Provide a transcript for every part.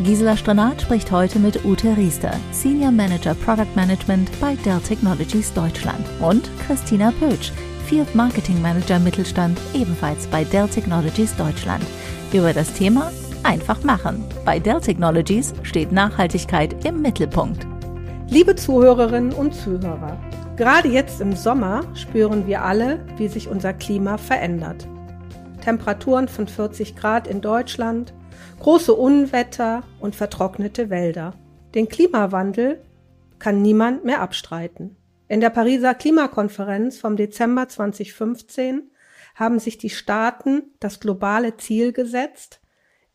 Gisela Stranat spricht heute mit Ute Riester, Senior Manager Product Management bei Dell Technologies Deutschland und Christina Pötsch, Field Marketing Manager Mittelstand, ebenfalls bei Dell Technologies Deutschland, über das Thema Einfach machen. Bei Dell Technologies steht Nachhaltigkeit im Mittelpunkt. Liebe Zuhörerinnen und Zuhörer, gerade jetzt im Sommer spüren wir alle, wie sich unser Klima verändert. Temperaturen von 40 Grad in Deutschland, große Unwetter und vertrocknete Wälder. Den Klimawandel kann niemand mehr abstreiten. In der Pariser Klimakonferenz vom Dezember 2015 haben sich die Staaten das globale Ziel gesetzt,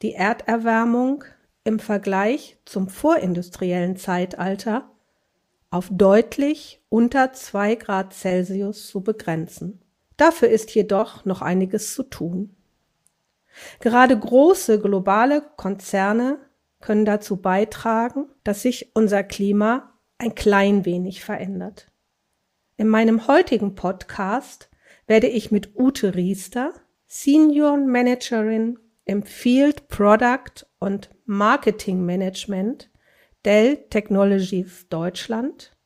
die Erderwärmung im Vergleich zum vorindustriellen Zeitalter auf deutlich unter zwei Grad Celsius zu begrenzen. Dafür ist jedoch noch einiges zu tun. Gerade große globale Konzerne können dazu beitragen, dass sich unser Klima ein klein wenig verändert. In meinem heutigen Podcast werde ich mit Ute Riester, Senior Managerin im Field Product und Marketing Management Dell Technologies Deutschland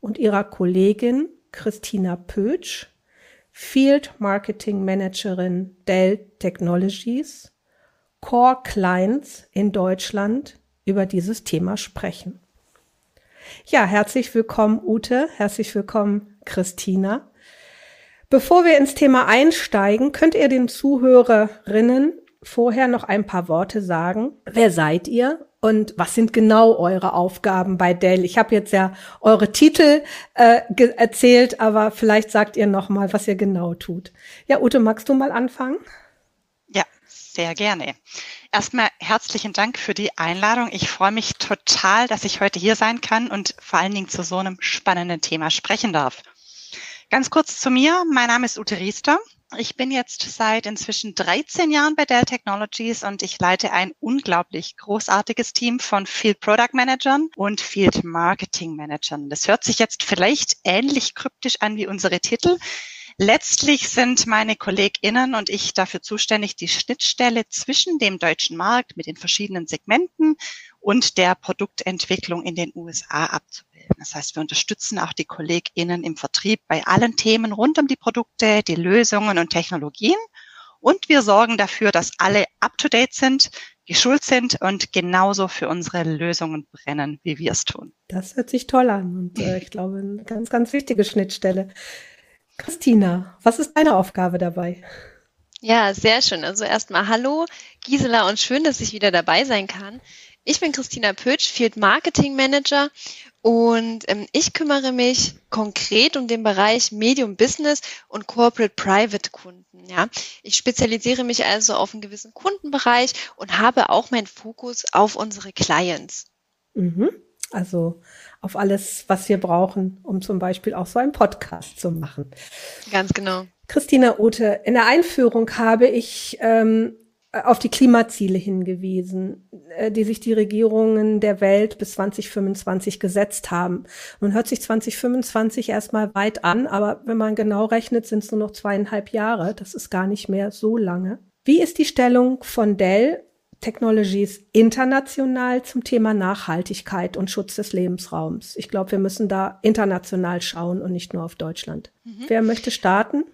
und ihrer Kollegin Christina Pötsch Field Marketing Managerin Dell Technologies, Core Clients in Deutschland über dieses Thema sprechen. Ja, herzlich willkommen Ute, herzlich willkommen Christina. Bevor wir ins Thema einsteigen, könnt ihr den Zuhörerinnen vorher noch ein paar Worte sagen. Wer seid ihr und was sind genau eure Aufgaben bei Dell? Ich habe jetzt ja eure Titel äh, erzählt, aber vielleicht sagt ihr noch mal, was ihr genau tut. Ja, Ute, magst du mal anfangen? Ja, sehr gerne. Erstmal herzlichen Dank für die Einladung. Ich freue mich total, dass ich heute hier sein kann und vor allen Dingen zu so einem spannenden Thema sprechen darf. Ganz kurz zu mir. Mein Name ist Ute Riester. Ich bin jetzt seit inzwischen 13 Jahren bei Dell Technologies und ich leite ein unglaublich großartiges Team von Field Product Managern und Field Marketing Managern. Das hört sich jetzt vielleicht ähnlich kryptisch an wie unsere Titel. Letztlich sind meine KollegInnen und ich dafür zuständig, die Schnittstelle zwischen dem deutschen Markt mit den verschiedenen Segmenten und der Produktentwicklung in den USA abzubilden. Das heißt, wir unterstützen auch die KollegInnen im Vertrieb bei allen Themen rund um die Produkte, die Lösungen und Technologien. Und wir sorgen dafür, dass alle up-to-date sind, geschult sind und genauso für unsere Lösungen brennen, wie wir es tun. Das hört sich toll an und äh, ich glaube, eine ganz, ganz wichtige Schnittstelle. Christina, was ist deine Aufgabe dabei? Ja, sehr schön. Also erstmal hallo, Gisela, und schön, dass ich wieder dabei sein kann. Ich bin Christina Pötsch, Field Marketing Manager und ähm, ich kümmere mich konkret um den Bereich Medium Business und Corporate Private Kunden. Ja, ich spezialisiere mich also auf einen gewissen Kundenbereich und habe auch meinen Fokus auf unsere Clients. Mhm. Also auf alles, was wir brauchen, um zum Beispiel auch so einen Podcast zu machen. Ganz genau. Christina Ute, in der Einführung habe ich ähm, auf die Klimaziele hingewiesen, äh, die sich die Regierungen der Welt bis 2025 gesetzt haben. Nun hört sich 2025 erstmal weit an, aber wenn man genau rechnet, sind es nur noch zweieinhalb Jahre. Das ist gar nicht mehr so lange. Wie ist die Stellung von Dell Technologies international zum Thema Nachhaltigkeit und Schutz des Lebensraums? Ich glaube, wir müssen da international schauen und nicht nur auf Deutschland. Mhm. Wer möchte starten?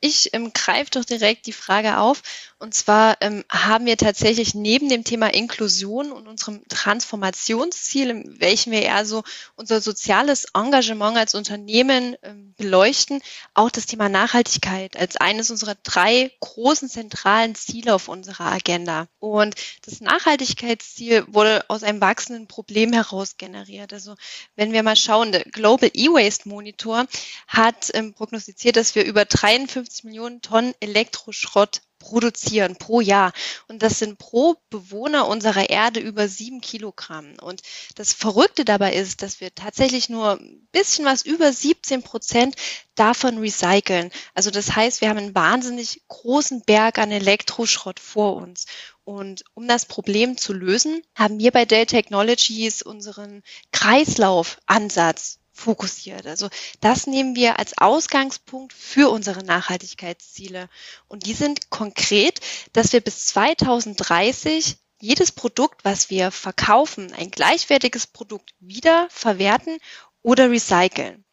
Ich ähm, greife doch direkt die Frage auf. Und zwar ähm, haben wir tatsächlich neben dem Thema Inklusion und unserem Transformationsziel, in welchem wir eher so unser soziales Engagement als Unternehmen ähm, beleuchten, auch das Thema Nachhaltigkeit als eines unserer drei großen zentralen Ziele auf unserer Agenda. Und das Nachhaltigkeitsziel wurde aus einem wachsenden Problem heraus generiert. Also wenn wir mal schauen, der Global E-Waste Monitor hat ähm, prognostiziert, dass wir über 53 50 Millionen Tonnen Elektroschrott produzieren pro Jahr. Und das sind pro Bewohner unserer Erde über sieben Kilogramm. Und das Verrückte dabei ist, dass wir tatsächlich nur ein bisschen was über 17 Prozent davon recyceln. Also das heißt, wir haben einen wahnsinnig großen Berg an Elektroschrott vor uns. Und um das Problem zu lösen, haben wir bei Dell Technologies unseren Kreislaufansatz fokussiert. Also das nehmen wir als Ausgangspunkt für unsere Nachhaltigkeitsziele. Und die sind konkret, dass wir bis 2030 jedes Produkt, was wir verkaufen, ein gleichwertiges Produkt wieder verwerten oder recyceln.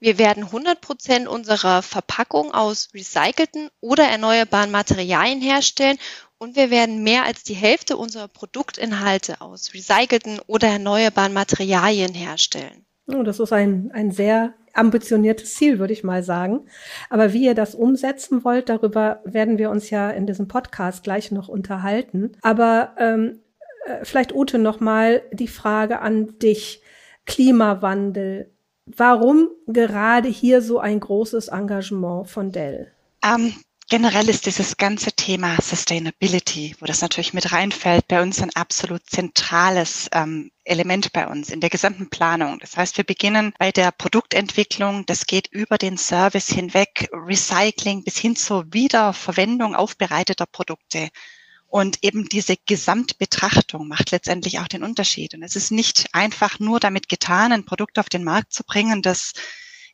Wir werden 100 Prozent unserer Verpackung aus recycelten oder erneuerbaren Materialien herstellen und wir werden mehr als die Hälfte unserer Produktinhalte aus recycelten oder erneuerbaren Materialien herstellen. Oh, das ist ein, ein sehr ambitioniertes Ziel, würde ich mal sagen. Aber wie ihr das umsetzen wollt, darüber werden wir uns ja in diesem Podcast gleich noch unterhalten. Aber ähm, äh, vielleicht Ute noch mal die Frage an dich: Klimawandel. Warum gerade hier so ein großes Engagement von Dell? Ähm, Generell ist dieses ganze Thema Sustainability, wo das natürlich mit reinfällt, bei uns ein absolut zentrales ähm, Element bei uns in der gesamten Planung. Das heißt, wir beginnen bei der Produktentwicklung, das geht über den Service hinweg, Recycling bis hin zur Wiederverwendung aufbereiteter Produkte. Und eben diese Gesamtbetrachtung macht letztendlich auch den Unterschied. Und es ist nicht einfach nur damit getan, ein Produkt auf den Markt zu bringen, das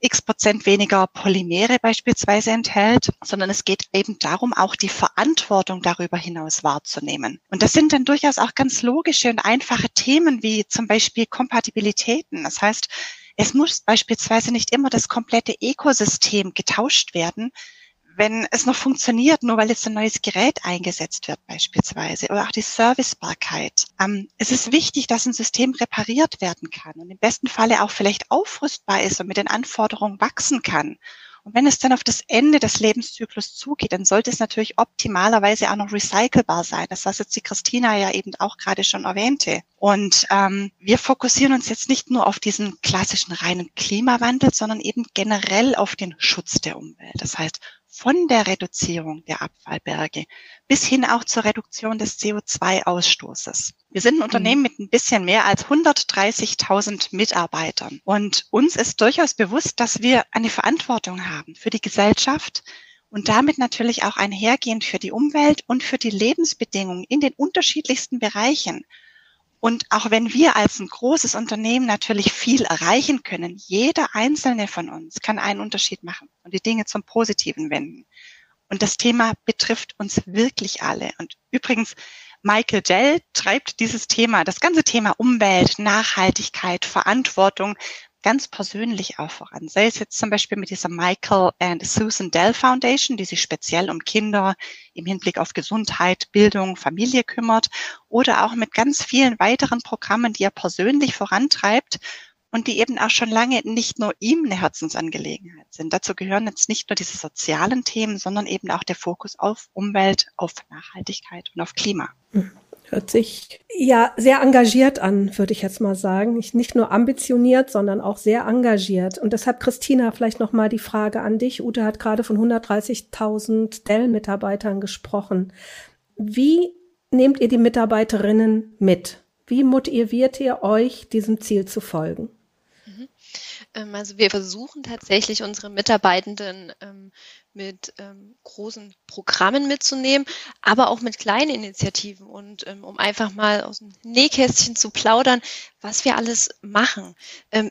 x Prozent weniger Polymere beispielsweise enthält, sondern es geht eben darum, auch die Verantwortung darüber hinaus wahrzunehmen. Und das sind dann durchaus auch ganz logische und einfache Themen wie zum Beispiel Kompatibilitäten. Das heißt, es muss beispielsweise nicht immer das komplette Ökosystem getauscht werden, wenn es noch funktioniert, nur weil jetzt ein neues Gerät eingesetzt wird beispielsweise oder auch die Servicebarkeit. Ähm, es ist wichtig, dass ein System repariert werden kann und im besten Falle auch vielleicht aufrüstbar ist und mit den Anforderungen wachsen kann. Und wenn es dann auf das Ende des Lebenszyklus zugeht, dann sollte es natürlich optimalerweise auch noch recycelbar sein. Das, was jetzt die Christina ja eben auch gerade schon erwähnte. Und ähm, wir fokussieren uns jetzt nicht nur auf diesen klassischen reinen Klimawandel, sondern eben generell auf den Schutz der Umwelt. Das heißt, von der Reduzierung der Abfallberge bis hin auch zur Reduktion des CO2-Ausstoßes. Wir sind ein Unternehmen mit ein bisschen mehr als 130.000 Mitarbeitern und uns ist durchaus bewusst, dass wir eine Verantwortung haben für die Gesellschaft und damit natürlich auch einhergehend für die Umwelt und für die Lebensbedingungen in den unterschiedlichsten Bereichen. Und auch wenn wir als ein großes Unternehmen natürlich viel erreichen können, jeder einzelne von uns kann einen Unterschied machen und die Dinge zum Positiven wenden. Und das Thema betrifft uns wirklich alle. Und übrigens, Michael Dell treibt dieses Thema, das ganze Thema Umwelt, Nachhaltigkeit, Verantwortung ganz persönlich auch voran. Sei es jetzt zum Beispiel mit dieser Michael and Susan Dell Foundation, die sich speziell um Kinder im Hinblick auf Gesundheit, Bildung, Familie kümmert oder auch mit ganz vielen weiteren Programmen, die er persönlich vorantreibt und die eben auch schon lange nicht nur ihm eine Herzensangelegenheit sind. Dazu gehören jetzt nicht nur diese sozialen Themen, sondern eben auch der Fokus auf Umwelt, auf Nachhaltigkeit und auf Klima. Mhm. Hört sich ja sehr engagiert an, würde ich jetzt mal sagen. Nicht, nur ambitioniert, sondern auch sehr engagiert. Und deshalb, Christina, vielleicht noch mal die Frage an dich. Ute hat gerade von 130.000 Dell-Mitarbeitern gesprochen. Wie nehmt ihr die Mitarbeiterinnen mit? Wie motiviert ihr euch, diesem Ziel zu folgen? Ähm, also wir versuchen tatsächlich unsere Mitarbeitenden ähm, mit ähm, großen Programmen mitzunehmen, aber auch mit kleinen Initiativen und um einfach mal aus dem Nähkästchen zu plaudern, was wir alles machen.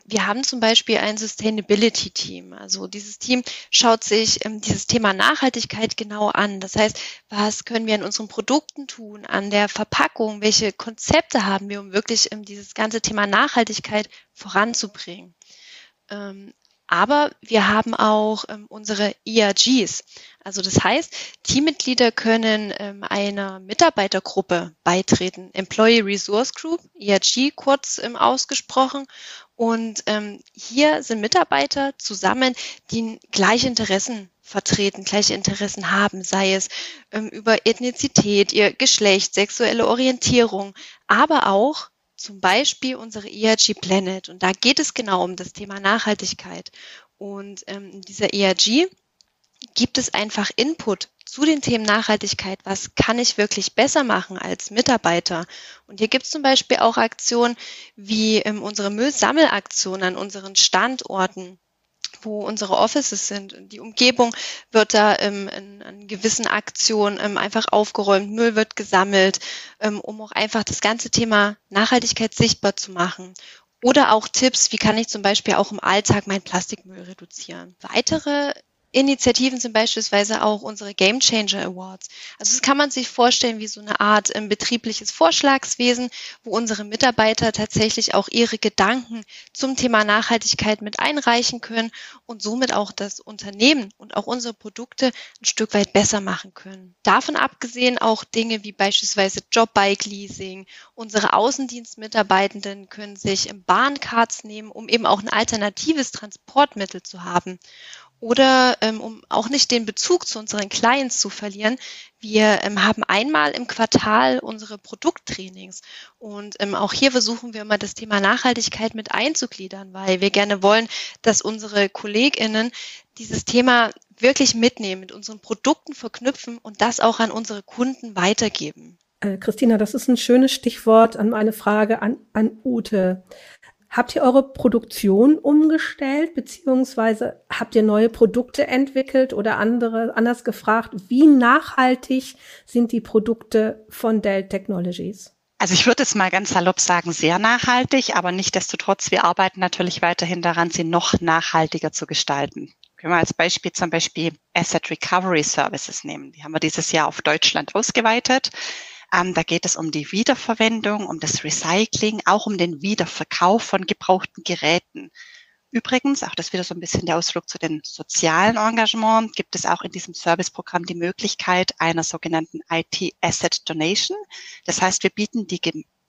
Wir haben zum Beispiel ein Sustainability Team. Also dieses Team schaut sich dieses Thema Nachhaltigkeit genau an. Das heißt, was können wir an unseren Produkten tun, an der Verpackung, welche Konzepte haben wir, um wirklich dieses ganze Thema Nachhaltigkeit voranzubringen. Ähm, aber wir haben auch ähm, unsere ERGs. Also das heißt, Teammitglieder können ähm, einer Mitarbeitergruppe beitreten. Employee Resource Group, ERG kurz ausgesprochen. Und hier sind Mitarbeiter zusammen, die gleiche Interessen vertreten, gleiche Interessen haben, sei es ähm, über Ethnizität, ihr Geschlecht, sexuelle Orientierung, aber auch zum Beispiel unsere ERG Planet. Und da geht es genau um das Thema Nachhaltigkeit. Und ähm, dieser ERG gibt es einfach Input zu den Themen Nachhaltigkeit, was kann ich wirklich besser machen als Mitarbeiter. Und hier gibt es zum Beispiel auch Aktionen wie ähm, unsere Müllsammelaktion an unseren Standorten wo unsere Offices sind. Die Umgebung wird da ähm, in, in gewissen Aktionen ähm, einfach aufgeräumt, Müll wird gesammelt, ähm, um auch einfach das ganze Thema Nachhaltigkeit sichtbar zu machen. Oder auch Tipps, wie kann ich zum Beispiel auch im Alltag meinen Plastikmüll reduzieren. Weitere Initiativen sind beispielsweise auch unsere Game Changer Awards. Also das kann man sich vorstellen wie so eine Art ähm, betriebliches Vorschlagswesen, wo unsere Mitarbeiter tatsächlich auch ihre Gedanken zum Thema Nachhaltigkeit mit einreichen können und somit auch das Unternehmen und auch unsere Produkte ein Stück weit besser machen können. Davon abgesehen auch Dinge wie beispielsweise Jobbike Leasing. Unsere Außendienstmitarbeitenden können sich Bahncards nehmen, um eben auch ein alternatives Transportmittel zu haben. Oder ähm, um auch nicht den Bezug zu unseren Clients zu verlieren, wir ähm, haben einmal im Quartal unsere Produkttrainings und ähm, auch hier versuchen wir immer das Thema Nachhaltigkeit mit einzugliedern, weil wir gerne wollen, dass unsere KollegInnen dieses Thema wirklich mitnehmen, mit unseren Produkten verknüpfen und das auch an unsere Kunden weitergeben. Äh, Christina, das ist ein schönes Stichwort an meine Frage an, an Ute. Habt ihr eure Produktion umgestellt, beziehungsweise habt ihr neue Produkte entwickelt oder andere, anders gefragt, wie nachhaltig sind die Produkte von Dell Technologies? Also ich würde es mal ganz salopp sagen, sehr nachhaltig, aber nichtdestotrotz, wir arbeiten natürlich weiterhin daran, sie noch nachhaltiger zu gestalten. Können wir als Beispiel zum Beispiel Asset Recovery Services nehmen. Die haben wir dieses Jahr auf Deutschland ausgeweitet. Ähm, da geht es um die Wiederverwendung, um das Recycling, auch um den Wiederverkauf von gebrauchten Geräten. Übrigens, auch das wieder so ein bisschen der Ausflug zu den sozialen Engagement, gibt es auch in diesem Serviceprogramm die Möglichkeit einer sogenannten IT Asset Donation. Das heißt, wir bieten die,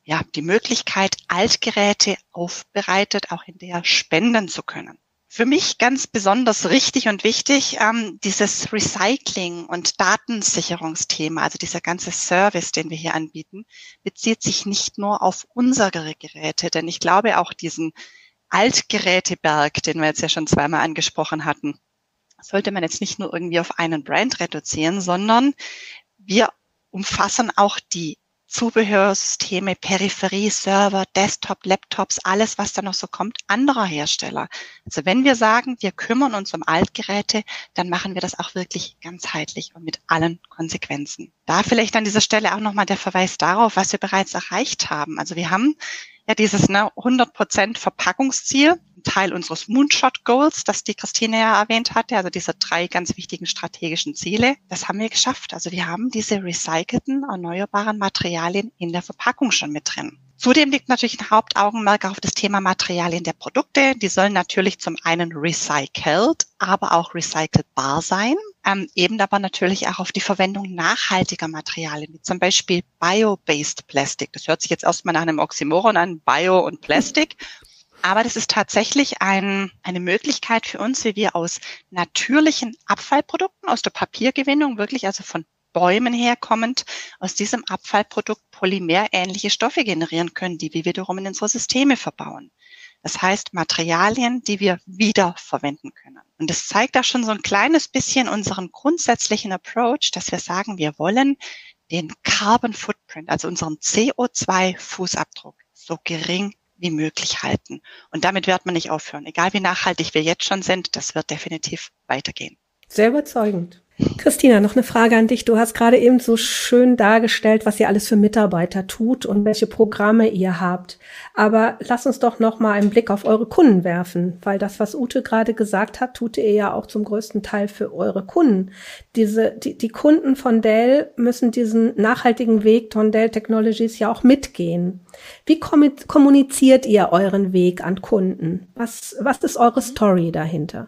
ja, die Möglichkeit, Altgeräte aufbereitet auch in der spenden zu können. Für mich ganz besonders richtig und wichtig ähm, dieses Recycling und Datensicherungsthema, also dieser ganze Service, den wir hier anbieten, bezieht sich nicht nur auf unsere Geräte, denn ich glaube auch diesen Altgeräteberg, den wir jetzt ja schon zweimal angesprochen hatten, sollte man jetzt nicht nur irgendwie auf einen Brand reduzieren, sondern wir umfassen auch die Zubehörsysteme, Peripherie, Server, Desktop, Laptops, alles, was da noch so kommt, anderer Hersteller. Also wenn wir sagen, wir kümmern uns um Altgeräte, dann machen wir das auch wirklich ganzheitlich und mit allen Konsequenzen. Da vielleicht an dieser Stelle auch nochmal der Verweis darauf, was wir bereits erreicht haben. Also wir haben ja dieses ne, 100% Verpackungsziel Teil unseres Moonshot Goals, das die Christine ja erwähnt hatte, also diese drei ganz wichtigen strategischen Ziele. Das haben wir geschafft. Also wir haben diese recycelten, erneuerbaren Materialien in der Verpackung schon mit drin. Zudem liegt natürlich ein Hauptaugenmerk auf das Thema Materialien der Produkte. Die sollen natürlich zum einen recycelt, aber auch recycelbar sein. Ähm, eben aber natürlich auch auf die Verwendung nachhaltiger Materialien, wie zum Beispiel Bio-Based Plastic. Das hört sich jetzt erstmal nach einem Oxymoron an, Bio und Plastic. Aber das ist tatsächlich ein, eine Möglichkeit für uns, wie wir aus natürlichen Abfallprodukten, aus der Papiergewinnung, wirklich also von Bäumen herkommend, aus diesem Abfallprodukt polymerähnliche Stoffe generieren können, die wir wiederum in unsere Systeme verbauen. Das heißt Materialien, die wir wiederverwenden können. Und das zeigt auch schon so ein kleines bisschen unseren grundsätzlichen Approach, dass wir sagen, wir wollen den Carbon Footprint, also unseren CO2-Fußabdruck, so gering wie möglich halten. Und damit wird man nicht aufhören. Egal wie nachhaltig wir jetzt schon sind, das wird definitiv weitergehen. Sehr überzeugend. Christina, noch eine Frage an dich. Du hast gerade eben so schön dargestellt, was ihr alles für Mitarbeiter tut und welche Programme ihr habt. Aber lass uns doch noch mal einen Blick auf eure Kunden werfen, weil das, was Ute gerade gesagt hat, tut ihr ja auch zum größten Teil für eure Kunden. Diese, die, die Kunden von Dell müssen diesen nachhaltigen Weg von Dell Technologies ja auch mitgehen. Wie kommuniziert ihr euren Weg an Kunden? Was, was ist eure Story dahinter?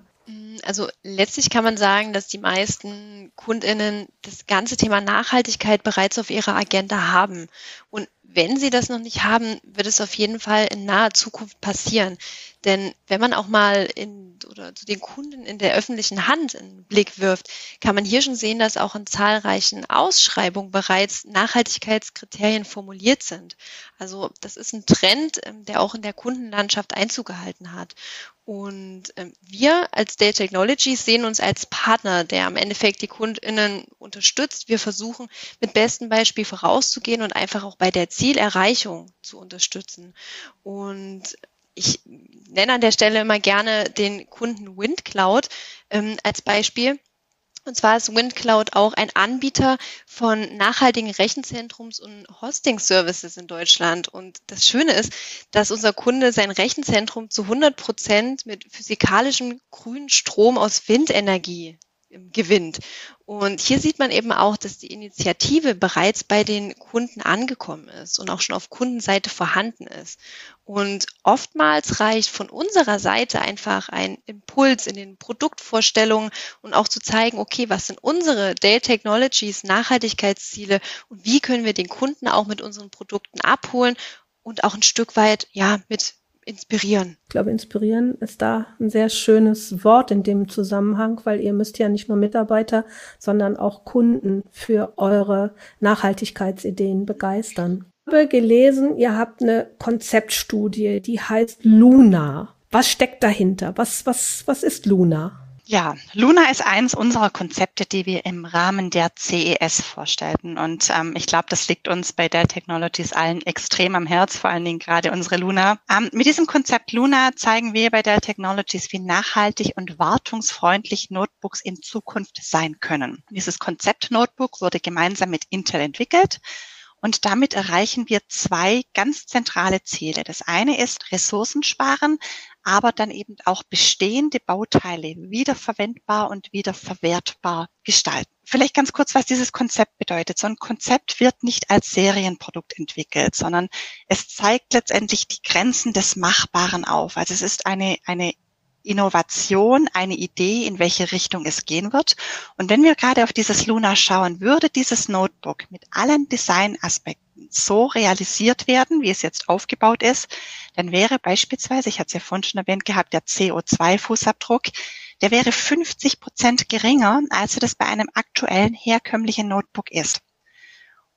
Also letztlich kann man sagen, dass die meisten Kundinnen das ganze Thema Nachhaltigkeit bereits auf ihrer Agenda haben. Und wenn sie das noch nicht haben, wird es auf jeden Fall in naher Zukunft passieren. Denn wenn man auch mal in oder zu den Kunden in der öffentlichen Hand einen Blick wirft, kann man hier schon sehen, dass auch in zahlreichen Ausschreibungen bereits Nachhaltigkeitskriterien formuliert sind. Also das ist ein Trend, ähm, der auch in der Kundenlandschaft Einzug gehalten hat. Und ähm, wir als Data Technologies sehen uns als Partner, der am Endeffekt die KundInnen unterstützt. Wir versuchen mit bestem Beispiel vorauszugehen und einfach auch bei der Zielerreichung zu unterstützen. Und ich nenne an der Stelle immer gerne den Kunden WindCloud ähm, als Beispiel. Und zwar ist WindCloud auch ein Anbieter von nachhaltigen Rechenzentrums und Hosting-Services in Deutschland. Und das Schöne ist, dass unser Kunde sein Rechenzentrum zu 100 Prozent mit physikalischem grünen Strom aus Windenergie gewinnt. Und hier sieht man eben auch, dass die Initiative bereits bei den Kunden angekommen ist und auch schon auf Kundenseite vorhanden ist. Und oftmals reicht von unserer Seite einfach ein Impuls in den Produktvorstellungen und auch zu zeigen, okay, was sind unsere Dale Technologies Nachhaltigkeitsziele und wie können wir den Kunden auch mit unseren Produkten abholen und auch ein Stück weit, ja, mit inspirieren. Ich glaube, inspirieren ist da ein sehr schönes Wort in dem Zusammenhang, weil ihr müsst ja nicht nur Mitarbeiter, sondern auch Kunden für eure Nachhaltigkeitsideen begeistern. Ich habe gelesen, ihr habt eine Konzeptstudie, die heißt Luna. Was steckt dahinter? Was, was, was ist Luna? Ja, Luna ist eins unserer Konzepte, die wir im Rahmen der CES vorstellten. Und ähm, ich glaube, das liegt uns bei Dell Technologies allen extrem am Herz, vor allen Dingen gerade unsere Luna. Ähm, mit diesem Konzept Luna zeigen wir bei Dell Technologies, wie nachhaltig und wartungsfreundlich Notebooks in Zukunft sein können. Dieses Konzept Notebook wurde gemeinsam mit Intel entwickelt. Und damit erreichen wir zwei ganz zentrale Ziele. Das eine ist Ressourcen sparen, aber dann eben auch bestehende Bauteile wiederverwendbar und wiederverwertbar gestalten. Vielleicht ganz kurz, was dieses Konzept bedeutet. So ein Konzept wird nicht als Serienprodukt entwickelt, sondern es zeigt letztendlich die Grenzen des Machbaren auf. Also es ist eine, eine Innovation, eine Idee, in welche Richtung es gehen wird. Und wenn wir gerade auf dieses Luna schauen, würde dieses Notebook mit allen Designaspekten so realisiert werden, wie es jetzt aufgebaut ist, dann wäre beispielsweise, ich hatte es ja vorhin schon erwähnt gehabt, der CO2-Fußabdruck, der wäre 50 Prozent geringer, als das bei einem aktuellen herkömmlichen Notebook ist.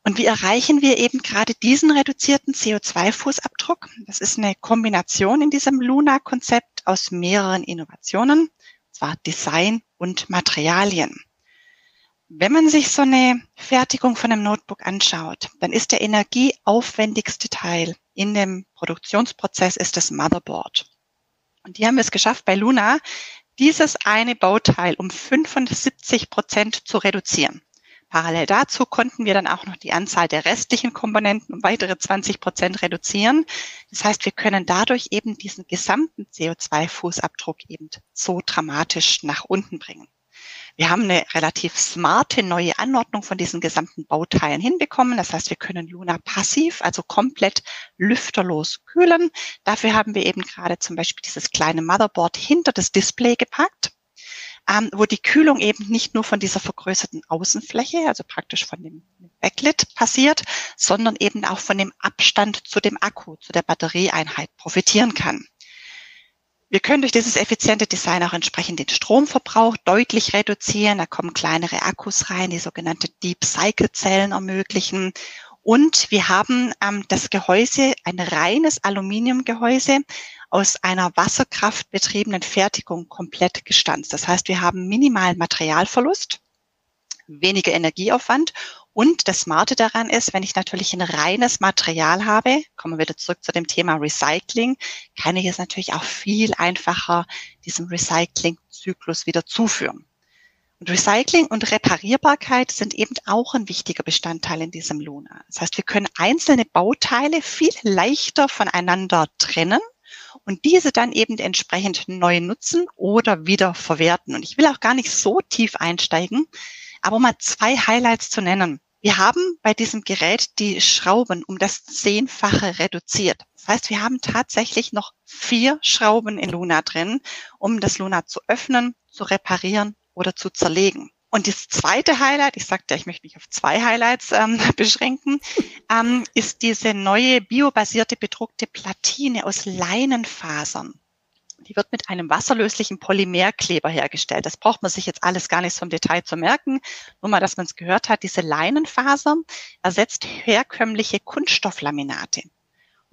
Und wie erreichen wir eben gerade diesen reduzierten CO2-Fußabdruck? Das ist eine Kombination in diesem Luna-Konzept aus mehreren Innovationen, zwar Design und Materialien. Wenn man sich so eine Fertigung von einem Notebook anschaut, dann ist der energieaufwendigste Teil in dem Produktionsprozess ist das Motherboard. Und die haben es geschafft bei Luna, dieses eine Bauteil um 75 Prozent zu reduzieren. Parallel dazu konnten wir dann auch noch die Anzahl der restlichen Komponenten um weitere 20 Prozent reduzieren. Das heißt, wir können dadurch eben diesen gesamten CO2-Fußabdruck eben so dramatisch nach unten bringen. Wir haben eine relativ smarte neue Anordnung von diesen gesamten Bauteilen hinbekommen. Das heißt, wir können Luna passiv, also komplett lüfterlos kühlen. Dafür haben wir eben gerade zum Beispiel dieses kleine Motherboard hinter das Display gepackt ähm, wo die Kühlung eben nicht nur von dieser vergrößerten Außenfläche, also praktisch von dem Backlit passiert, sondern eben auch von dem Abstand zu dem Akku, zu der Batterieeinheit profitieren kann. Wir können durch dieses effiziente Design auch entsprechend den Stromverbrauch deutlich reduzieren. Da kommen kleinere Akkus rein, die sogenannte Deep Cycle Zellen ermöglichen. Und wir haben ähm, das Gehäuse, ein reines Aluminiumgehäuse, aus einer wasserkraftbetriebenen Fertigung komplett gestanzt. Das heißt, wir haben minimalen Materialverlust, weniger Energieaufwand und das Smarte daran ist, wenn ich natürlich ein reines Material habe, kommen wir wieder zurück zu dem Thema Recycling, kann ich es natürlich auch viel einfacher diesem Recyclingzyklus wieder zuführen. Und Recycling und Reparierbarkeit sind eben auch ein wichtiger Bestandteil in diesem Luna. Das heißt, wir können einzelne Bauteile viel leichter voneinander trennen und diese dann eben entsprechend neu nutzen oder wieder verwerten. Und ich will auch gar nicht so tief einsteigen, aber mal zwei Highlights zu nennen. Wir haben bei diesem Gerät die Schrauben um das Zehnfache reduziert. Das heißt, wir haben tatsächlich noch vier Schrauben in Luna drin, um das Luna zu öffnen, zu reparieren oder zu zerlegen. Und das zweite Highlight, ich sagte, ich möchte mich auf zwei Highlights ähm, beschränken, ähm, ist diese neue biobasierte bedruckte Platine aus Leinenfasern. Die wird mit einem wasserlöslichen Polymerkleber hergestellt. Das braucht man sich jetzt alles gar nicht so im Detail zu merken. Nur mal, dass man es gehört hat, diese Leinenfaser ersetzt herkömmliche Kunststofflaminate.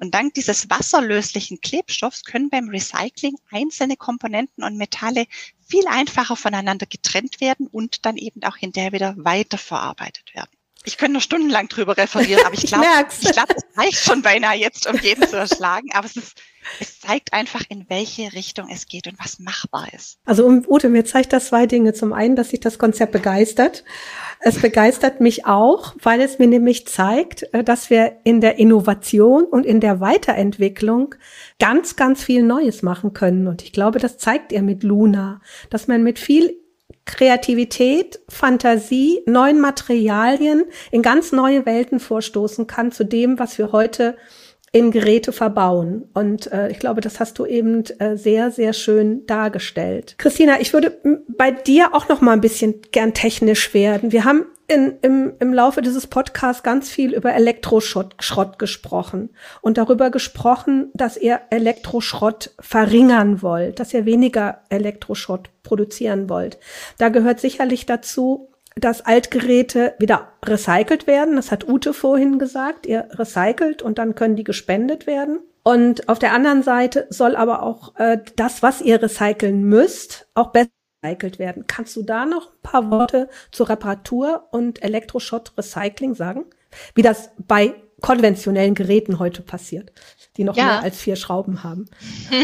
Und dank dieses wasserlöslichen Klebstoffs können beim Recycling einzelne Komponenten und Metalle viel einfacher voneinander getrennt werden und dann eben auch hinterher wieder weiterverarbeitet werden. Ich könnte noch stundenlang drüber referieren, aber ich glaube, ich glaube, es reicht schon beinahe jetzt, um jeden zu erschlagen. Aber es ist, es zeigt einfach, in welche Richtung es geht und was machbar ist. Also Ute, mir zeigt das zwei Dinge. Zum einen, dass sich das Konzept begeistert. Es begeistert mich auch, weil es mir nämlich zeigt, äh, dass wir in der Innovation und in der Weiterentwicklung ganz, ganz viel Neues machen können. Und ich glaube, das zeigt ihr mit Luna, dass man mit viel Kreativität, Fantasie, neuen Materialien in ganz neue Welten vorstoßen kann zu dem, was wir heute in Geräte verbauen. Und äh, ich glaube, das hast du eben äh, sehr, sehr schön dargestellt. Christina, ich würde bei dir auch noch mal ein bisschen gern technisch werden. Wir haben in, im, im Laufe dieses Podcasts ganz viel über Elektroschrott Schrott gesprochen und darüber gesprochen, dass ihr Elektroschrott verringern wollt, dass ihr weniger Elektroschrott produzieren wollt. Da gehört sicherlich dazu, dass Altgeräte wieder recycelt werden. Das hat Ute vorhin gesagt. Ihr recycelt und dann können die gespendet werden. Und auf der anderen Seite soll aber auch äh, das, was ihr recyceln müsst, auch besser recycelt werden. Kannst du da noch ein paar Worte zur Reparatur und Elektroschrott Recycling sagen? Wie das bei konventionellen Geräten heute passiert, die noch ja. mehr als vier Schrauben haben.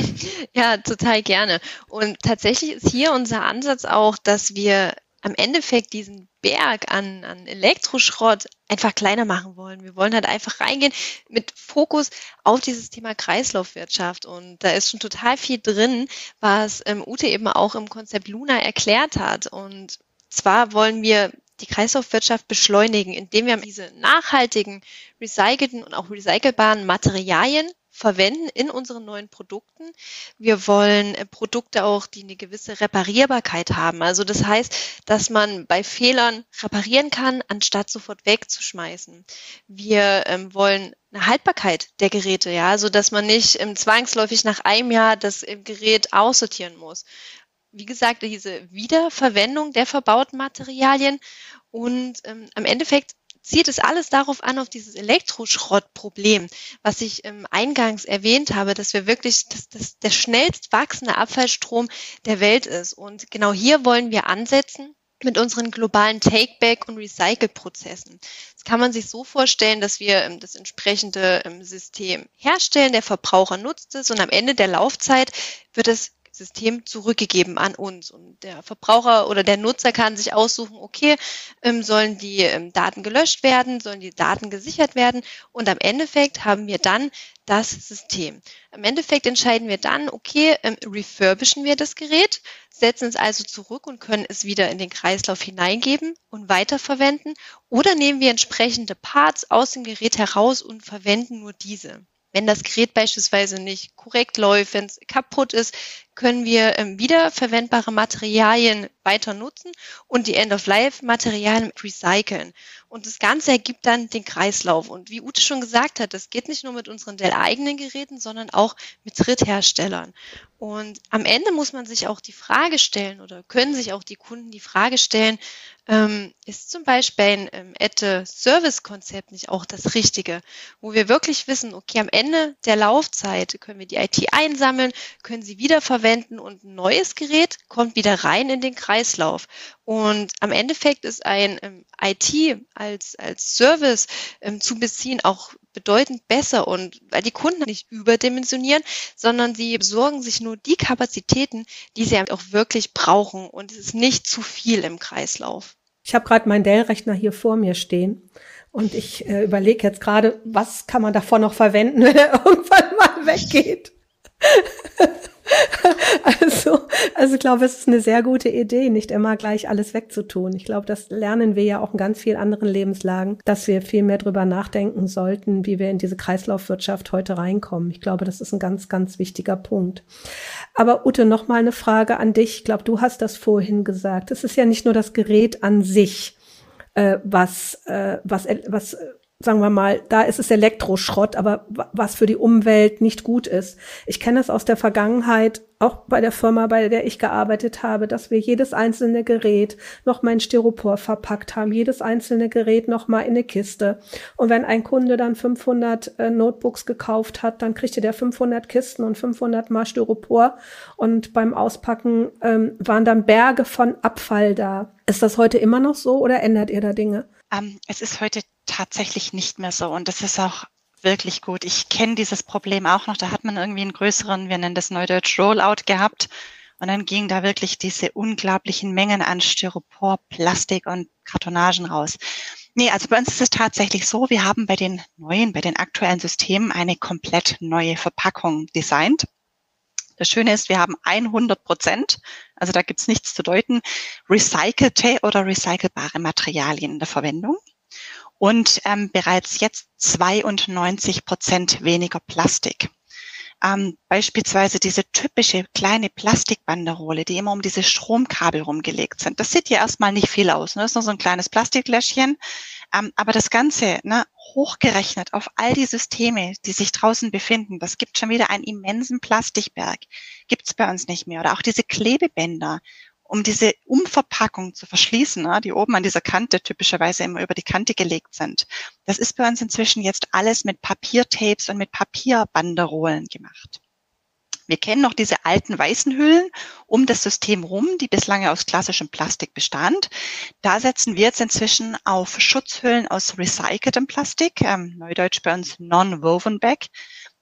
Ja, total gerne. Und tatsächlich ist hier unser Ansatz auch, dass wir am Endeffekt diesen Berg an, an Elektroschrott einfach kleiner machen wollen. Wir wollen halt einfach reingehen mit Fokus auf dieses Thema Kreislaufwirtschaft. Und da ist schon total viel drin, was ähm, Ute eben auch im Konzept Luna erklärt hat. Und zwar wollen wir die Kreislaufwirtschaft beschleunigen, indem wir diese nachhaltigen, recycelten und auch recycelbaren Materialien verwenden in unseren neuen Produkten. Wir wollen äh, Produkte auch, die eine gewisse Reparierbarkeit haben. Also das heißt, dass man bei Fehlern reparieren kann, anstatt sofort wegzuschmeißen. Wir ähm, wollen eine Haltbarkeit der Geräte, ja, so dass man nicht ähm, zwangsläufig nach einem Jahr das äh, Gerät aussortieren muss. Wie gesagt, diese Wiederverwendung der verbauten Materialien und ähm, am Endeffekt zieht es alles darauf an, auf dieses Elektroschrottproblem, was ich ähm, eingangs erwähnt habe, dass wir wirklich dass das der schnellst wachsende Abfallstrom der Welt ist. Und genau hier wollen wir ansetzen mit unseren globalen Take-Back- und Recycle-Prozessen. Das kann man sich so vorstellen, dass wir ähm, das entsprechende ähm, System herstellen, der Verbraucher nutzt es und am Ende der Laufzeit wird es System zurückgegeben an uns. Und der Verbraucher oder der Nutzer kann sich aussuchen, okay, ähm, sollen die ähm, Daten gelöscht werden, sollen die Daten gesichert werden. Und am Endeffekt haben wir dann das System. Im Endeffekt entscheiden wir dann, okay, ähm, refurbischen wir das Gerät, setzen es also zurück und können es wieder in den Kreislauf hineingeben und weiterverwenden oder nehmen wir entsprechende Parts aus dem Gerät heraus und verwenden nur diese. Wenn das Gerät beispielsweise nicht korrekt läuft, wenn es kaputt ist, können wir ähm, wiederverwendbare Materialien weiter nutzen und die End-of-Life-Materialien recyceln. Und das Ganze ergibt dann den Kreislauf. Und wie Ute schon gesagt hat, das geht nicht nur mit unseren Dell-eigenen Geräten, sondern auch mit Drittherstellern. Und am Ende muss man sich auch die Frage stellen oder können sich auch die Kunden die Frage stellen, ähm, ist zum Beispiel ein ähm, Ette-Service-Konzept nicht auch das Richtige, wo wir wirklich wissen, okay, am Ende der Laufzeit können wir die IT einsammeln, können sie wiederverwenden und ein neues Gerät kommt wieder rein in den Kreislauf. Und am Endeffekt ist ein ähm, IT als, als Service ähm, zu beziehen auch bedeutend besser und weil die Kunden nicht überdimensionieren, sondern sie besorgen sich nur die Kapazitäten, die sie auch wirklich brauchen und es ist nicht zu viel im Kreislauf. Ich habe gerade meinen Dell-Rechner hier vor mir stehen und ich äh, überlege jetzt gerade, was kann man davon noch verwenden, wenn er irgendwann mal weggeht. also, also ich glaube, es ist eine sehr gute Idee, nicht immer gleich alles wegzutun. Ich glaube, das lernen wir ja auch in ganz vielen anderen Lebenslagen, dass wir viel mehr drüber nachdenken sollten, wie wir in diese Kreislaufwirtschaft heute reinkommen. Ich glaube, das ist ein ganz, ganz wichtiger Punkt. Aber Ute, noch mal eine Frage an dich. Ich glaube, du hast das vorhin gesagt. Es ist ja nicht nur das Gerät an sich, äh, was, äh, was, was sagen wir mal, da ist es Elektroschrott, aber was für die Umwelt nicht gut ist. Ich kenne es aus der Vergangenheit, auch bei der Firma, bei der ich gearbeitet habe, dass wir jedes einzelne Gerät noch mal in Styropor verpackt haben, jedes einzelne Gerät noch mal in eine Kiste. Und wenn ein Kunde dann 500 äh, Notebooks gekauft hat, dann kriegte der 500 Kisten und 500 mal Styropor. Und beim Auspacken ähm, waren dann Berge von Abfall da. Ist das heute immer noch so oder ändert ihr da Dinge? Ähm, es ist heute tatsächlich nicht mehr so und das ist auch wirklich gut. Ich kenne dieses Problem auch noch. Da hat man irgendwie einen größeren, wir nennen das Neudeutsch Rollout gehabt. Und dann gingen da wirklich diese unglaublichen Mengen an Styropor, Plastik und Kartonagen raus. Nee, also bei uns ist es tatsächlich so, wir haben bei den neuen, bei den aktuellen Systemen eine komplett neue Verpackung designt. Das Schöne ist, wir haben 100 Prozent, also da gibt's nichts zu deuten, recycelte oder recycelbare Materialien in der Verwendung und ähm, bereits jetzt 92 Prozent weniger Plastik. Ähm, beispielsweise diese typische kleine Plastikbanderole, die immer um diese Stromkabel rumgelegt sind. Das sieht ja erstmal nicht viel aus. Ne? Das ist nur so ein kleines Plastikläschchen. Ähm, aber das Ganze ne, hochgerechnet auf all die Systeme, die sich draußen befinden, das gibt schon wieder einen immensen Plastikberg. Gibt's bei uns nicht mehr. Oder auch diese Klebebänder um diese Umverpackung zu verschließen, ne, die oben an dieser Kante typischerweise immer über die Kante gelegt sind. Das ist bei uns inzwischen jetzt alles mit Papiertapes und mit Papierbanderolen gemacht. Wir kennen noch diese alten weißen Hüllen um das System rum, die bislang aus klassischem Plastik bestand. Da setzen wir jetzt inzwischen auf Schutzhüllen aus recyceltem Plastik, ähm, neudeutsch bei uns Non-Woven Bag.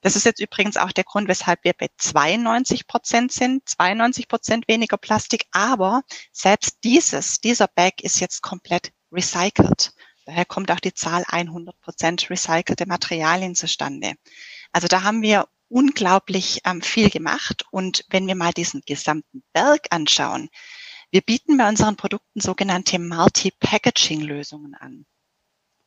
Das ist jetzt übrigens auch der Grund, weshalb wir bei 92 Prozent sind, 92 Prozent weniger Plastik. Aber selbst dieses, dieser Bag ist jetzt komplett recycelt. Daher kommt auch die Zahl 100 Prozent recycelte Materialien zustande. Also da haben wir unglaublich ähm, viel gemacht. Und wenn wir mal diesen gesamten Berg anschauen, wir bieten bei unseren Produkten sogenannte Multi-Packaging-Lösungen an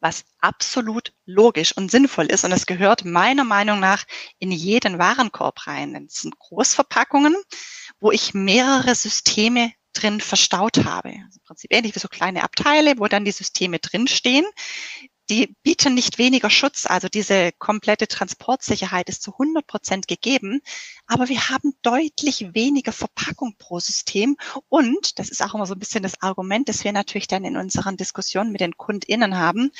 was absolut logisch und sinnvoll ist. Und es gehört meiner Meinung nach in jeden Warenkorb rein. Das sind Großverpackungen, wo ich mehrere Systeme drin verstaut habe. Also im Prinzip ähnlich wie so kleine Abteile, wo dann die Systeme drinstehen, die bieten nicht weniger Schutz. Also diese komplette Transportsicherheit ist zu 100 Prozent gegeben. Aber wir haben deutlich weniger Verpackung pro System. Und das ist auch immer so ein bisschen das Argument, das wir natürlich dann in unseren Diskussionen mit den KundInnen haben,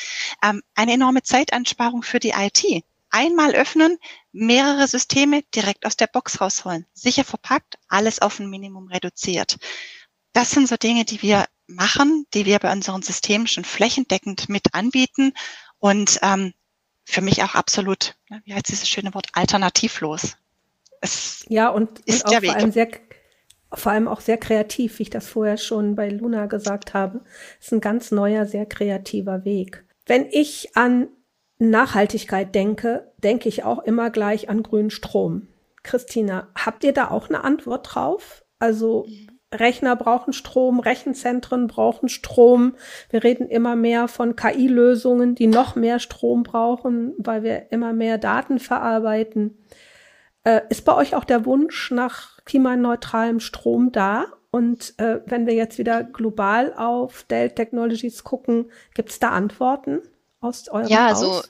ähm, eine enorme Zeitansparung für die IT. Einmal öffnen, mehrere Systeme direkt aus der Box rausholen. Sicher verpackt, alles auf ein Minimum reduziert. Das sind so Dinge, die wir machen, die wir bei unseren Systemen schon flächendeckend mit anbieten und ähm, für mich auch absolut, ne, wie heißt dieses schöne Wort, alternativlos. Es ja, und, ist und auch vor allem sehr vor allem auch sehr kreativ, wie ich das vorher schon bei Luna gesagt habe. Es ist ein ganz neuer, sehr kreativer Weg. Wenn ich an Nachhaltigkeit denke, denke ich auch immer gleich an grünen Strom. Christina, habt ihr da auch eine Antwort drauf? Also mhm. Rechner brauchen Strom, Rechenzentren brauchen Strom. Wir reden immer mehr von KI-Lösungen, die noch mehr Strom brauchen, weil wir immer mehr Daten verarbeiten. Äh, ist bei euch auch der Wunsch nach klimaneutralem Strom da? Und äh, wenn wir jetzt wieder global auf Dell Technologies gucken, gibt es da Antworten aus eurem Ja, Haus? also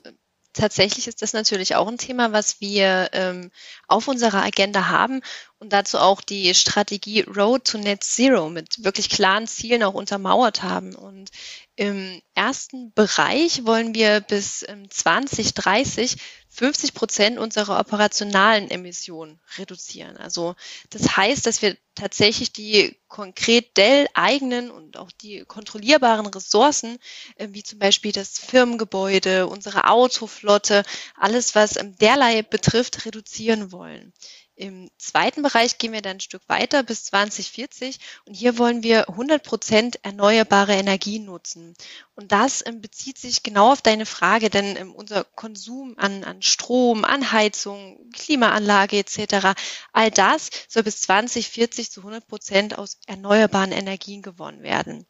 tatsächlich ist das natürlich auch ein Thema, was wir ähm, auf unserer Agenda haben und dazu auch die Strategie Road to Net Zero mit wirklich klaren Zielen auch untermauert haben. Und im ersten Bereich wollen wir bis 2030 ähm, 50 Prozent unserer operationalen Emissionen reduzieren. Also das heißt, dass wir tatsächlich die konkret Dell eigenen und auch die kontrollierbaren Ressourcen, äh, wie zum Beispiel das Firmengebäude, unsere Autoflotte, alles, was ähm, derlei betrifft, reduzieren wollen. Im zweiten Bereich gehen wir dann ein Stück weiter bis 2040 und hier wollen wir 100 Prozent erneuerbare Energie nutzen. Und das ähm, bezieht sich genau auf deine Frage, denn ähm, unser Konsum an, an Strom, an Heizung, Klimaanlage etc., all das soll bis 2040 zu 100 Prozent aus erneuerbaren Energien gewonnen werden.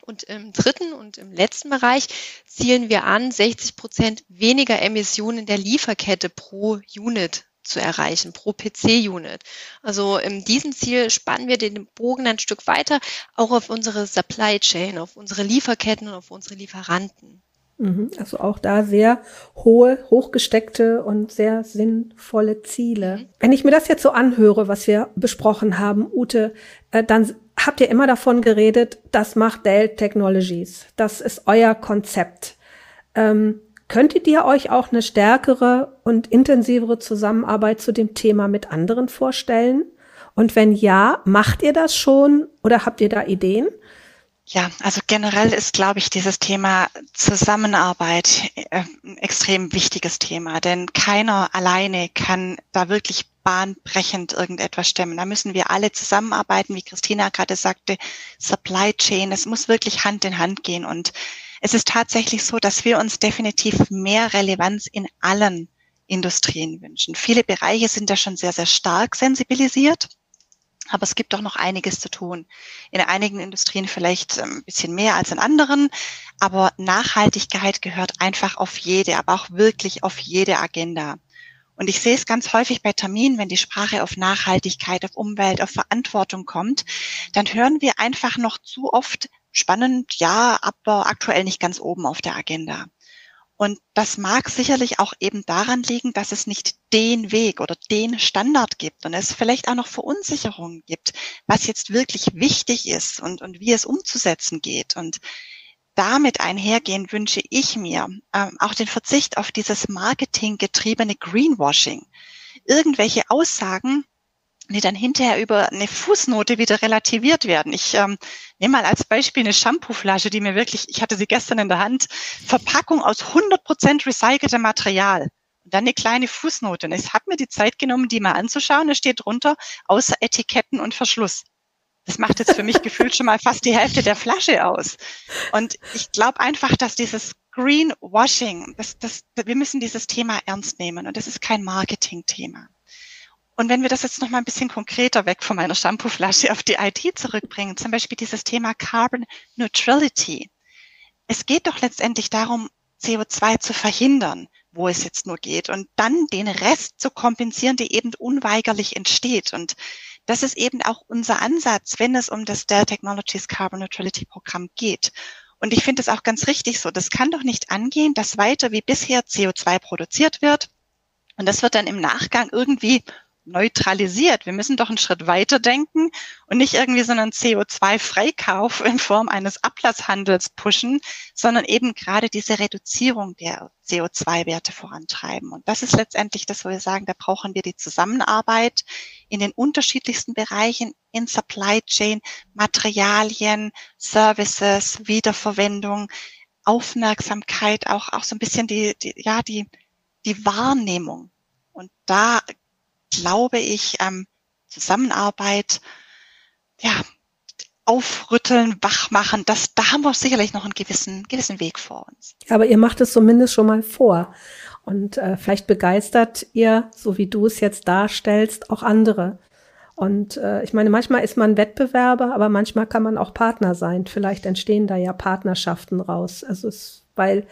Und im dritten und im letzten Bereich zielen wir an, 60 Prozent weniger Emissionen in der Lieferkette pro Unit zu erreichen pro PC-Unit. Also in diesem Ziel spannen wir den Bogen ein Stück weiter, auch auf unsere Supply Chain, auf unsere Lieferketten und auf unsere Lieferanten. Mhm. Also auch da sehr hohe, hochgesteckte und sehr sinnvolle Ziele. Mhm. Wenn ich mir das jetzt so anhöre, was wir besprochen haben, Ute, äh, dann habt ihr immer davon geredet, das macht Dell Technologies. Das ist euer Konzept. Ähm, könntet ihr euch auch eine stärkere und intensivere Zusammenarbeit zu dem Thema mit anderen vorstellen? Und wenn ja, macht ihr das schon oder habt ihr da Ideen? Ja, also generell ist, glaube ich, dieses Thema Zusammenarbeit äh, ein extrem wichtiges Thema, denn keiner alleine kann da wirklich bahnbrechend irgendetwas stemmen. Da müssen wir alle zusammenarbeiten, wie Christina gerade sagte, Supply Chain, es muss wirklich Hand in Hand gehen. Und es ist tatsächlich so, dass wir uns definitiv mehr Relevanz in allen Industrien wünschen. Viele Bereiche sind da schon sehr, sehr stark sensibilisiert. Aber es gibt auch noch einiges zu tun. In einigen Industrien vielleicht ähm, ein bisschen mehr als in anderen. Aber Nachhaltigkeit gehört einfach auf jede, aber auch wirklich auf jede Agenda. Und ich sehe es ganz häufig bei Terminen, wenn die Sprache auf Nachhaltigkeit, auf Umwelt, auf Verantwortung kommt, dann hören wir einfach noch zu oft spannend, ja, aber aktuell nicht ganz oben auf der Agenda. Und das mag sicherlich auch eben daran liegen, dass es nicht den Weg oder den Standard gibt und es vielleicht auch noch Verunsicherungen gibt, was jetzt wirklich wichtig ist und, und wie es umzusetzen geht. Und damit einhergehend wünsche ich mir ähm, auch den Verzicht auf dieses marketinggetriebene Greenwashing. Irgendwelche Aussagen, die dann hinterher über eine Fußnote wieder relativiert werden. Ich ähm, nehme mal als Beispiel eine Shampooflasche, die mir wirklich, ich hatte sie gestern in der Hand, Verpackung aus 100% recyceltem Material. Und dann eine kleine Fußnote. Und ich habe mir die Zeit genommen, die mal anzuschauen. Da steht drunter, außer Etiketten und Verschluss. Das macht jetzt für mich gefühlt schon mal fast die Hälfte der Flasche aus. Und ich glaube einfach, dass dieses Greenwashing, das, das, wir müssen dieses Thema ernst nehmen. Und das ist kein Marketing-Thema. Und wenn wir das jetzt noch mal ein bisschen konkreter weg von meiner Shampooflasche auf die IT zurückbringen, zum Beispiel dieses Thema Carbon Neutrality. Es geht doch letztendlich darum, CO2 zu verhindern, wo es jetzt nur geht, und dann den Rest zu kompensieren, der eben unweigerlich entsteht. Und das ist eben auch unser Ansatz, wenn es um das Dell Technologies Carbon Neutrality Programm geht. Und ich finde es auch ganz richtig so. Das kann doch nicht angehen, dass weiter wie bisher CO2 produziert wird. Und das wird dann im Nachgang irgendwie neutralisiert. Wir müssen doch einen Schritt weiter denken und nicht irgendwie so einen CO2-Freikauf in Form eines Ablasshandels pushen, sondern eben gerade diese Reduzierung der CO2-Werte vorantreiben. Und das ist letztendlich das, wo wir sagen, da brauchen wir die Zusammenarbeit in den unterschiedlichsten Bereichen in Supply Chain, Materialien, Services, Wiederverwendung, Aufmerksamkeit, auch, auch so ein bisschen die, die ja, die, die Wahrnehmung. Und da glaube ich, ähm, Zusammenarbeit, ja, aufrütteln, wachmachen, das, da haben wir sicherlich noch einen gewissen, gewissen Weg vor uns. Aber ihr macht es zumindest schon mal vor. Und äh, vielleicht begeistert ihr, so wie du es jetzt darstellst, auch andere. Und äh, ich meine, manchmal ist man Wettbewerber, aber manchmal kann man auch Partner sein. Vielleicht entstehen da ja Partnerschaften raus. Also es, weil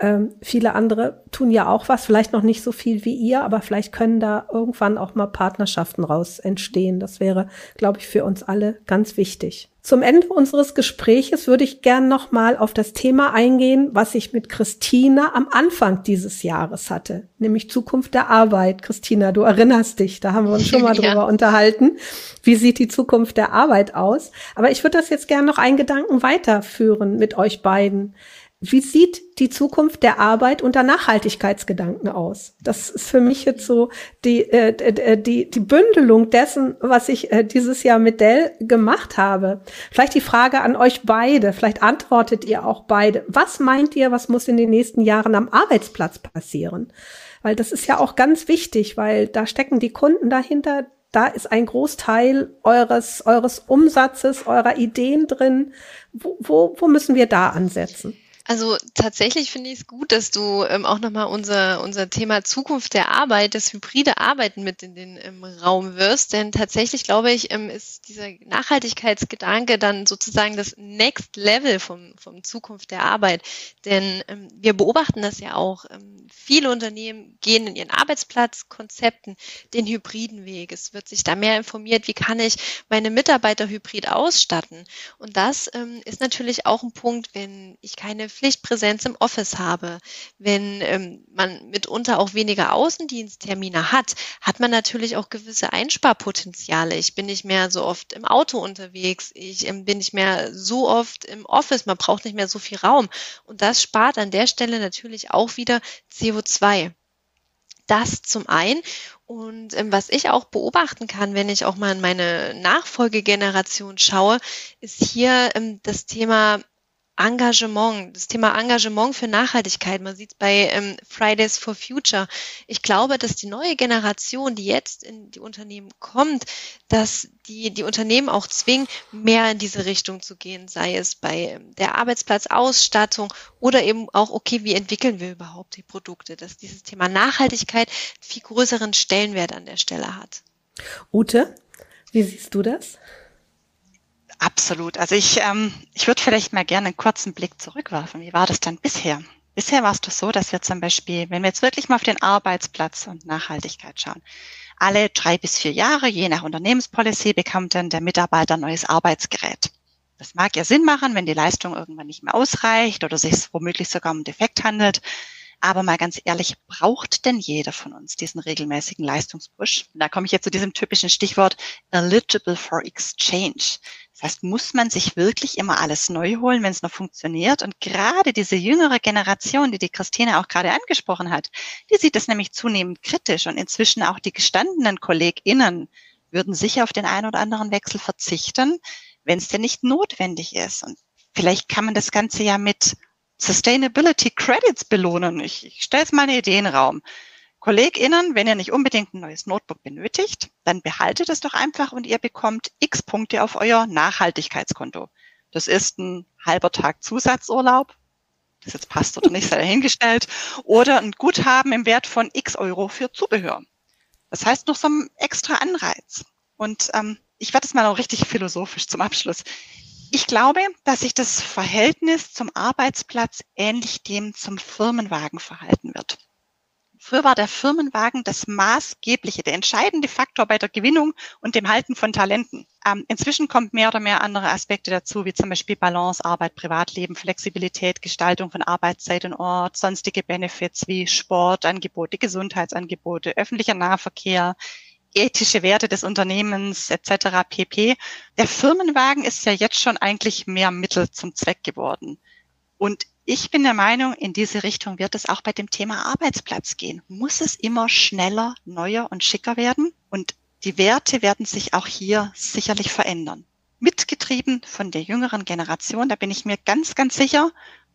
ähm, viele andere tun ja auch was, vielleicht noch nicht so viel wie ihr, aber vielleicht können da irgendwann auch mal Partnerschaften raus entstehen. Das wäre, glaube ich, für uns alle ganz wichtig. Zum Ende unseres Gespräches würde ich gern noch mal auf das Thema eingehen, was ich mit Christina am Anfang dieses Jahres hatte, nämlich Zukunft der Arbeit. Christina, du erinnerst dich, da haben wir uns schon mal ja. drüber unterhalten. Wie sieht die Zukunft der Arbeit aus? Aber ich würde das jetzt gern noch einen Gedanken weiterführen mit euch beiden. Wie sieht die Zukunft der Arbeit unter Nachhaltigkeitsgedanken aus? Das ist für mich jetzt so die, äh, äh, die, die Bündelung dessen, was ich äh, dieses Jahr mit Dell gemacht habe. Vielleicht die Frage an euch beide, vielleicht antwortet ihr auch beide. Was meint ihr, was muss in den nächsten Jahren am Arbeitsplatz passieren? Weil das ist ja auch ganz wichtig, weil da stecken die Kunden dahinter, da ist ein Großteil eures, eures Umsatzes, eurer Ideen drin. Wo, wo, wo müssen wir da ansetzen? Also tatsächlich finde ich es gut, dass du ähm, auch nochmal unser, unser Thema Zukunft der Arbeit, das hybride Arbeiten mit in den ähm, Raum wirst. Denn tatsächlich glaube ich, ähm, ist dieser Nachhaltigkeitsgedanke dann sozusagen das Next Level vom, vom Zukunft der Arbeit. Denn ähm, wir beobachten das ja auch. Ähm, viele Unternehmen gehen in ihren Arbeitsplatzkonzepten den hybriden Weg. Es wird sich da mehr informiert, wie kann ich meine Mitarbeiter hybrid ausstatten. Und das ähm, ist natürlich auch ein Punkt, wenn ich keine Pflichtpräsenz im Office habe, wenn ähm, man mitunter auch weniger Außendiensttermine hat, hat man natürlich auch gewisse Einsparpotenziale. Ich bin nicht mehr so oft im Auto unterwegs, ich ähm, bin nicht mehr so oft im Office, man braucht nicht mehr so viel Raum. Und das spart an der Stelle natürlich auch wieder CO2. Das zum einen. Und ähm, was ich auch beobachten kann, wenn ich auch mal in meine Nachfolgegeneration schaue, ist hier ähm, das Thema Engagement, das Thema Engagement für Nachhaltigkeit. Man sieht es bei ähm, Fridays for Future. Ich glaube, dass die neue Generation, die jetzt in die Unternehmen kommt, dass die, die Unternehmen auch zwingen, mehr in diese Richtung zu gehen, sei es bei ähm, der Arbeitsplatzausstattung oder eben auch, okay, wie entwickeln wir überhaupt die Produkte, dass dieses Thema Nachhaltigkeit viel größeren Stellenwert an der Stelle hat. Ute, wie siehst du das? Absolut. Also ich, ähm, ich würde vielleicht mal gerne einen kurzen Blick zurückwerfen. Wie war das dann bisher? Bisher war es doch so, dass wir zum Beispiel, wenn wir jetzt wirklich mal auf den Arbeitsplatz und Nachhaltigkeit schauen, alle drei bis vier Jahre, je nach Unternehmenspolicy, bekommt dann der Mitarbeiter ein neues Arbeitsgerät. Das mag ja Sinn machen, wenn die Leistung irgendwann nicht mehr ausreicht oder sich womöglich sogar um Defekt handelt. Aber mal ganz ehrlich, braucht denn jeder von uns diesen regelmäßigen Leistungspush? Und da komme ich jetzt zu diesem typischen Stichwort eligible for exchange. Das heißt, muss man sich wirklich immer alles neu holen, wenn es noch funktioniert? Und gerade diese jüngere Generation, die die Christine auch gerade angesprochen hat, die sieht das nämlich zunehmend kritisch und inzwischen auch die gestandenen KollegInnen würden sicher auf den einen oder anderen Wechsel verzichten, wenn es denn nicht notwendig ist. Und vielleicht kann man das Ganze ja mit Sustainability Credits belohnen. Ich, ich stelle jetzt mal eine Idee in den Raum. KollegInnen, wenn ihr nicht unbedingt ein neues Notebook benötigt, dann behaltet es doch einfach und ihr bekommt x Punkte auf euer Nachhaltigkeitskonto. Das ist ein halber Tag Zusatzurlaub, das jetzt passt oder nicht, sei dahingestellt, oder ein Guthaben im Wert von x Euro für Zubehör. Das heißt noch so ein extra Anreiz. Und ähm, ich werde es mal noch richtig philosophisch zum Abschluss. Ich glaube, dass sich das Verhältnis zum Arbeitsplatz ähnlich dem zum Firmenwagen verhalten wird. Früher war der Firmenwagen das maßgebliche, der entscheidende Faktor bei der Gewinnung und dem Halten von Talenten. Ähm, inzwischen kommt mehr oder mehr andere Aspekte dazu, wie zum Beispiel Balance, Arbeit, Privatleben, Flexibilität, Gestaltung von Arbeitszeit und Ort, sonstige Benefits wie Sportangebote, Gesundheitsangebote, öffentlicher Nahverkehr, ethische Werte des Unternehmens etc. pp. Der Firmenwagen ist ja jetzt schon eigentlich mehr Mittel zum Zweck geworden. Und ich bin der Meinung, in diese Richtung wird es auch bei dem Thema Arbeitsplatz gehen. Muss es immer schneller, neuer und schicker werden? Und die Werte werden sich auch hier sicherlich verändern. Mitgetrieben von der jüngeren Generation, da bin ich mir ganz, ganz sicher,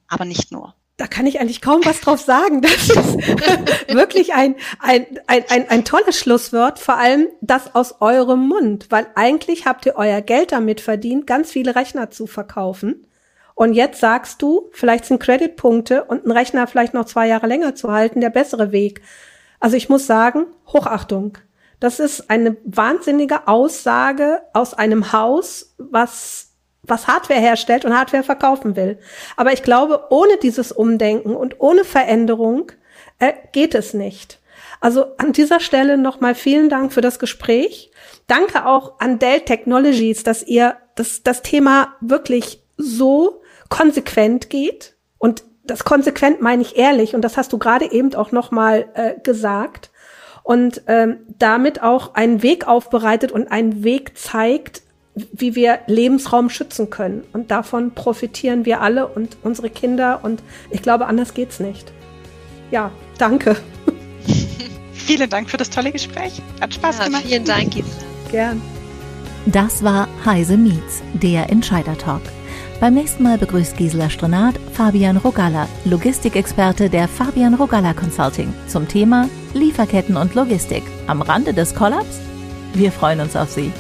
aber nicht nur da kann ich eigentlich kaum was drauf sagen. Das ist wirklich ein, ein, ein, ein, ein tolles Schlusswort, vor allem das aus eurem Mund, weil eigentlich habt ihr euer Geld damit verdient, ganz viele Rechner zu verkaufen. Und jetzt sagst du, vielleicht sind Creditpunkte und einen Rechner vielleicht noch zwei Jahre länger zu halten, der bessere Weg. Also ich muss sagen, Hochachtung. Das ist eine wahnsinnige Aussage aus einem Haus, was was Hardware herstellt und Hardware verkaufen will. Aber ich glaube, ohne dieses Umdenken und ohne Veränderung äh, geht es nicht. Also an dieser Stelle nochmal vielen Dank für das Gespräch. Danke auch an Dell Technologies, dass ihr das, das Thema wirklich so konsequent geht. Und das konsequent meine ich ehrlich. Und das hast du gerade eben auch nochmal äh, gesagt. Und ähm, damit auch einen Weg aufbereitet und einen Weg zeigt, wie wir Lebensraum schützen können. Und davon profitieren wir alle und unsere Kinder. Und ich glaube, anders geht's nicht. Ja, danke. vielen Dank für das tolle Gespräch. Hat Spaß ja, gemacht. Vielen Dank. Gern. Das war Heise Meets, der Entscheider-Talk. Beim nächsten Mal begrüßt Gisela Strenat Fabian Rogalla, Logistikexperte der Fabian Rogalla Consulting zum Thema Lieferketten und Logistik. Am Rande des Kollaps? Wir freuen uns auf Sie.